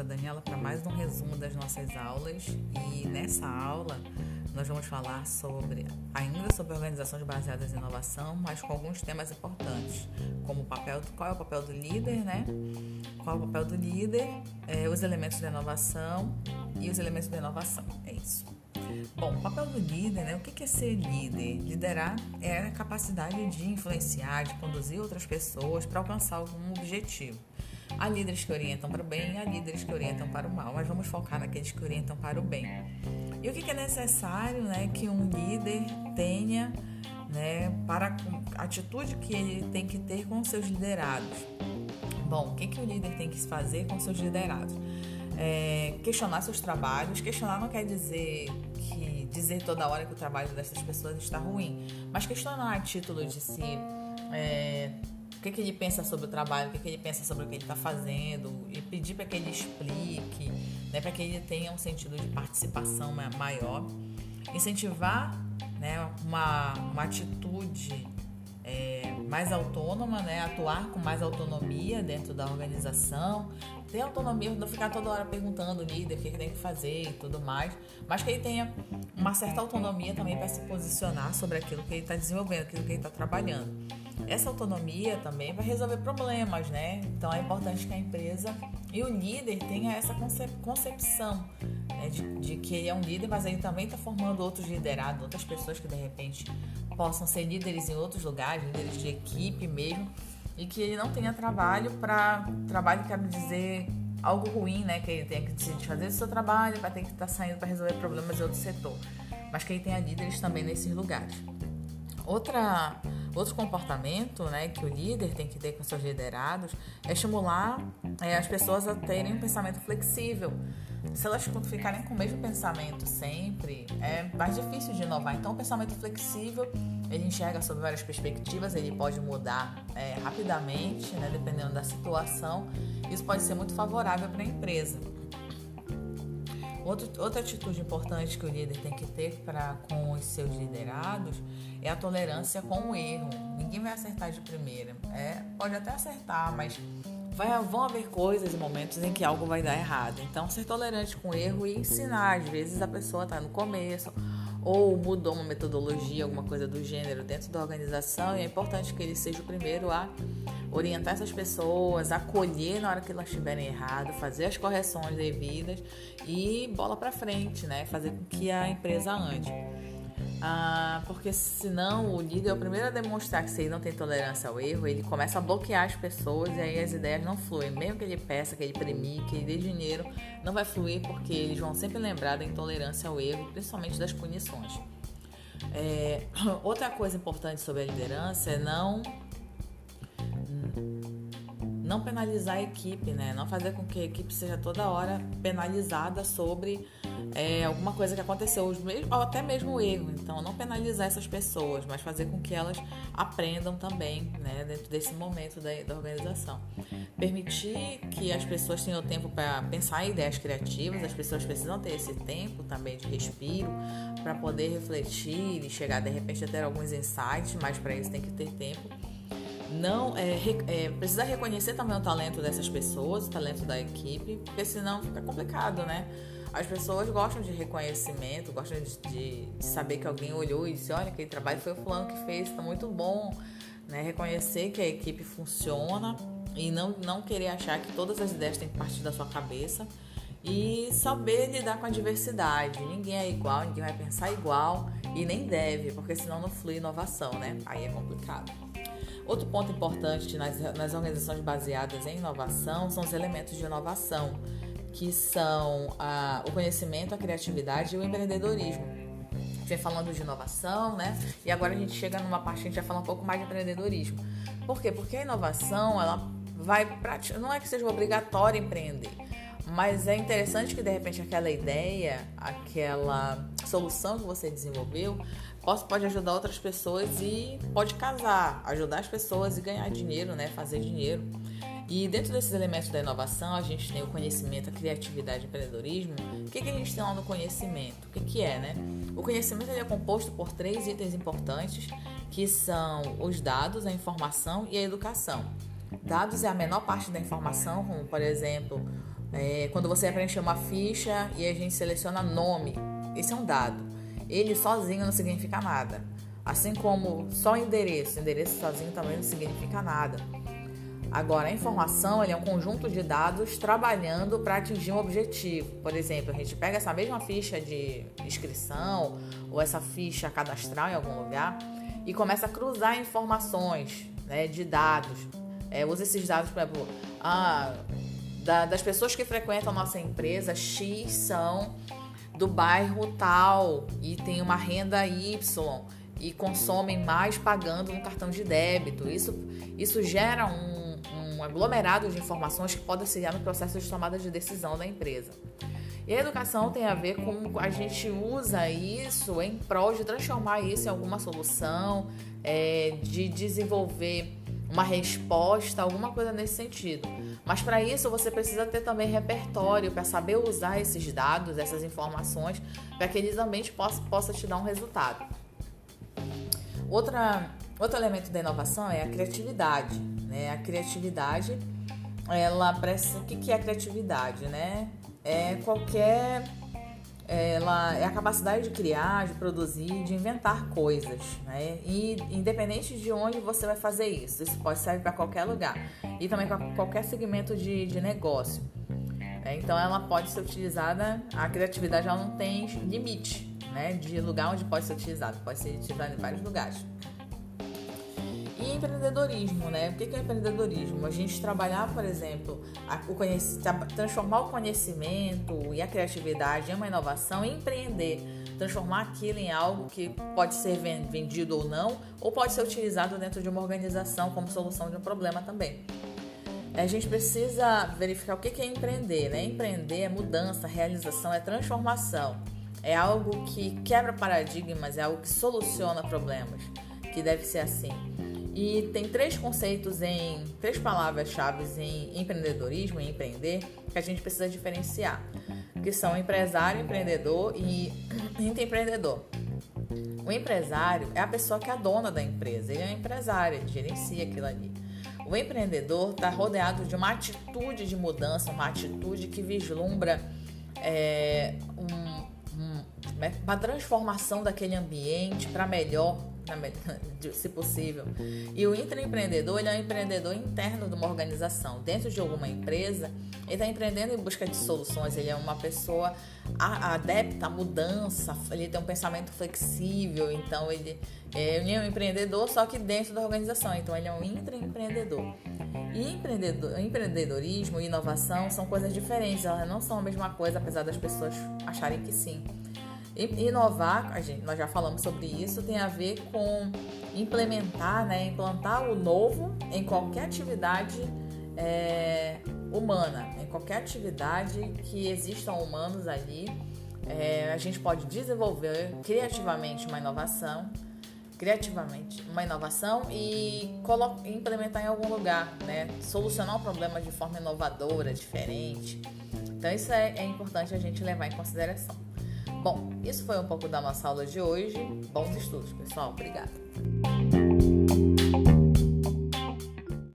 professora Daniela para mais um resumo das nossas aulas e nessa aula nós vamos falar sobre ainda sobre organizações baseadas em inovação, mas com alguns temas importantes, como o papel, qual é o papel do líder, né? Qual é o papel do líder, é, os elementos da inovação e os elementos da inovação. É isso. Bom, o papel do líder, né? O que é ser líder? Liderar é a capacidade de influenciar, de conduzir outras pessoas para alcançar algum objetivo. Há líderes que orientam para o bem, há líderes que orientam para o mal, mas vamos focar naqueles que orientam para o bem. E o que é necessário né, que um líder tenha né, para a atitude que ele tem que ter com seus liderados? Bom, o que, que o líder tem que fazer com seus liderados? É, questionar seus trabalhos. Questionar não quer dizer que dizer toda hora que o trabalho dessas pessoas está ruim, mas questionar a título de se é, o que, que ele pensa sobre o trabalho, o que, que ele pensa sobre o que ele está fazendo, e pedir para que ele explique, né, para que ele tenha um sentido de participação maior. Incentivar né, uma, uma atitude é, mais autônoma, né, atuar com mais autonomia dentro da organização, ter autonomia, não ficar toda hora perguntando o líder o que, que tem que fazer e tudo mais, mas que ele tenha uma certa autonomia também para se posicionar sobre aquilo que ele está desenvolvendo, aquilo que ele está trabalhando. Essa autonomia também vai resolver problemas, né? Então é importante que a empresa e o líder tenha essa concepção né, de, de, que ele é um líder, mas ele também está formando outros liderados, outras pessoas que de repente possam ser líderes em outros lugares, líderes de equipe mesmo, e que ele não tenha trabalho para trabalho quero dizer algo ruim, né? Que ele tenha que se desfazer do seu trabalho, vai ter que estar tá saindo para resolver problemas em outro setor, mas que ele tenha líderes também nesses lugares. Outra, outro comportamento né, que o líder tem que ter com seus liderados é estimular é, as pessoas a terem um pensamento flexível. Se elas ficarem com o mesmo pensamento sempre, é mais difícil de inovar. Então, o pensamento flexível, ele enxerga sobre várias perspectivas, ele pode mudar é, rapidamente, né, dependendo da situação. Isso pode ser muito favorável para a empresa. Outro, outra atitude importante que o líder tem que ter para com os seus liderados é a tolerância com o erro. Ninguém vai acertar de primeira. É, pode até acertar, mas vai, vão haver coisas e momentos em que algo vai dar errado. Então, ser tolerante com o erro e ensinar. Às vezes a pessoa está no começo ou mudou uma metodologia, alguma coisa do gênero dentro da organização e é importante que ele seja o primeiro a orientar essas pessoas, acolher na hora que elas estiverem errado, fazer as correções devidas e bola para frente, né? Fazer com que a empresa ande. Ah, porque senão o líder é o primeiro a demonstrar que se ele não tem tolerância ao erro, ele começa a bloquear as pessoas e aí as ideias não fluem. Mesmo que ele peça, que ele premie, que ele dê dinheiro, não vai fluir porque eles vão sempre lembrar da intolerância ao erro, principalmente das punições. É, outra coisa importante sobre a liderança é não não penalizar a equipe, né? Não fazer com que a equipe seja toda hora penalizada sobre é, alguma coisa que aconteceu, ou até mesmo erro. Então, não penalizar essas pessoas, mas fazer com que elas aprendam também, né? Dentro desse momento da, da organização. Permitir que as pessoas tenham tempo para pensar em ideias criativas, as pessoas precisam ter esse tempo também de respiro para poder refletir e chegar de repente a ter alguns insights, mas para isso tem que ter tempo não é, é, precisa reconhecer também o talento dessas pessoas, o talento da equipe, porque senão fica complicado, né? As pessoas gostam de reconhecimento, gostam de, de, de saber que alguém olhou e disse, olha, aquele trabalho foi o fulano que fez, está muito bom. Né? Reconhecer que a equipe funciona e não, não querer achar que todas as ideias têm que partir da sua cabeça e saber lidar com a diversidade. Ninguém é igual, ninguém vai pensar igual e nem deve, porque senão não flui inovação, né? Aí é complicado. Outro ponto importante nas, nas organizações baseadas em inovação são os elementos de inovação, que são a, o conhecimento, a criatividade e o empreendedorismo. Vem falando de inovação, né? E agora a gente chega numa parte que a gente vai falar um pouco mais de empreendedorismo. Por quê? Porque a inovação, ela vai não é que seja obrigatório empreender, mas é interessante que de repente aquela ideia, aquela solução que você desenvolveu, pode ajudar outras pessoas e pode casar, ajudar as pessoas e ganhar dinheiro, né? Fazer dinheiro. E dentro desses elementos da inovação, a gente tem o conhecimento, a criatividade e o empreendedorismo. O que, que a gente tem lá no conhecimento? O que, que é, né? O conhecimento é composto por três itens importantes, que são os dados, a informação e a educação. Dados é a menor parte da informação, como por exemplo É, quando você preencher uma ficha e a gente seleciona nome, esse é um dado. Ele sozinho não significa nada. Assim como só endereço, endereço sozinho também não significa nada. Agora, a informação é um conjunto de dados trabalhando para atingir um objetivo. Por exemplo, a gente pega essa mesma ficha de inscrição ou essa ficha cadastral em algum lugar e começa a cruzar informações né, de dados. É, usa esses dados, por exemplo, ah, da, das pessoas que frequentam nossa empresa, X são do bairro tal e tem uma renda Y e consomem mais pagando no cartão de débito. Isso, isso gera um um aglomerado de informações que podem auxiliar no processo de tomada de decisão da empresa. E a educação tem a ver com a gente usa isso em prol de transformar isso em alguma solução, é, de desenvolver uma resposta, alguma coisa nesse sentido. Mas para isso você precisa ter também repertório para saber usar esses dados, essas informações, para que eles também possa, possa te dar um resultado. Outra, outro elemento da inovação é a criatividade. Né? A criatividade, ela. O que é a criatividade? Né? É qualquer. Ela é a capacidade de criar, de produzir, de inventar coisas, né? E independente de onde você vai fazer isso, isso pode servir para qualquer lugar e também para qualquer segmento de, de negócio. É, então ela pode ser utilizada, a criatividade ela não tem limite, né? De lugar onde pode ser utilizada, pode ser utilizada em vários lugares. E empreendedorismo, né? O que é empreendedorismo? A gente trabalhar, por exemplo, o transformar o conhecimento e a criatividade em uma inovação e empreender, transformar aquilo em algo que pode ser vendido ou não, ou pode ser utilizado dentro de uma organização como solução de um problema também. A gente precisa verificar o que é empreender, né? Empreender é mudança, realização, é transformação. É algo que quebra paradigmas, é algo que soluciona problemas, que deve ser assim. E tem três conceitos em três palavras-chave em empreendedorismo e empreender que a gente precisa diferenciar, que são empresário, empreendedor e intraempreendedor. O empresário é a pessoa que é a dona da empresa, ele é um empresário, ele gerencia aquilo ali. O empreendedor está rodeado de uma atitude de mudança, uma atitude que vislumbra é, um, um, uma transformação daquele ambiente para melhor se possível. E o intraempreendedor, ele é um empreendedor interno de uma organização. Dentro de alguma empresa, ele está empreendendo em busca de soluções. Ele é uma pessoa adepta à mudança, ele tem um pensamento flexível. Então, ele é um empreendedor, só que dentro da organização. Então, ele é um intraempreendedor. E empreendedor, empreendedorismo e inovação são coisas diferentes, elas não são a mesma coisa, apesar das pessoas acharem que sim. Inovar, a gente, nós já falamos sobre isso, tem a ver com implementar, né, implantar o novo em qualquer atividade é, humana, em qualquer atividade que existam humanos ali. É, a gente pode desenvolver criativamente uma inovação, criativamente uma inovação e implementar em algum lugar, né? Solucionar um problema de forma inovadora, diferente. Então isso é, é importante a gente levar em consideração. Bom, isso foi um pouco da nossa aula de hoje. Bons estudos, pessoal. Obrigada.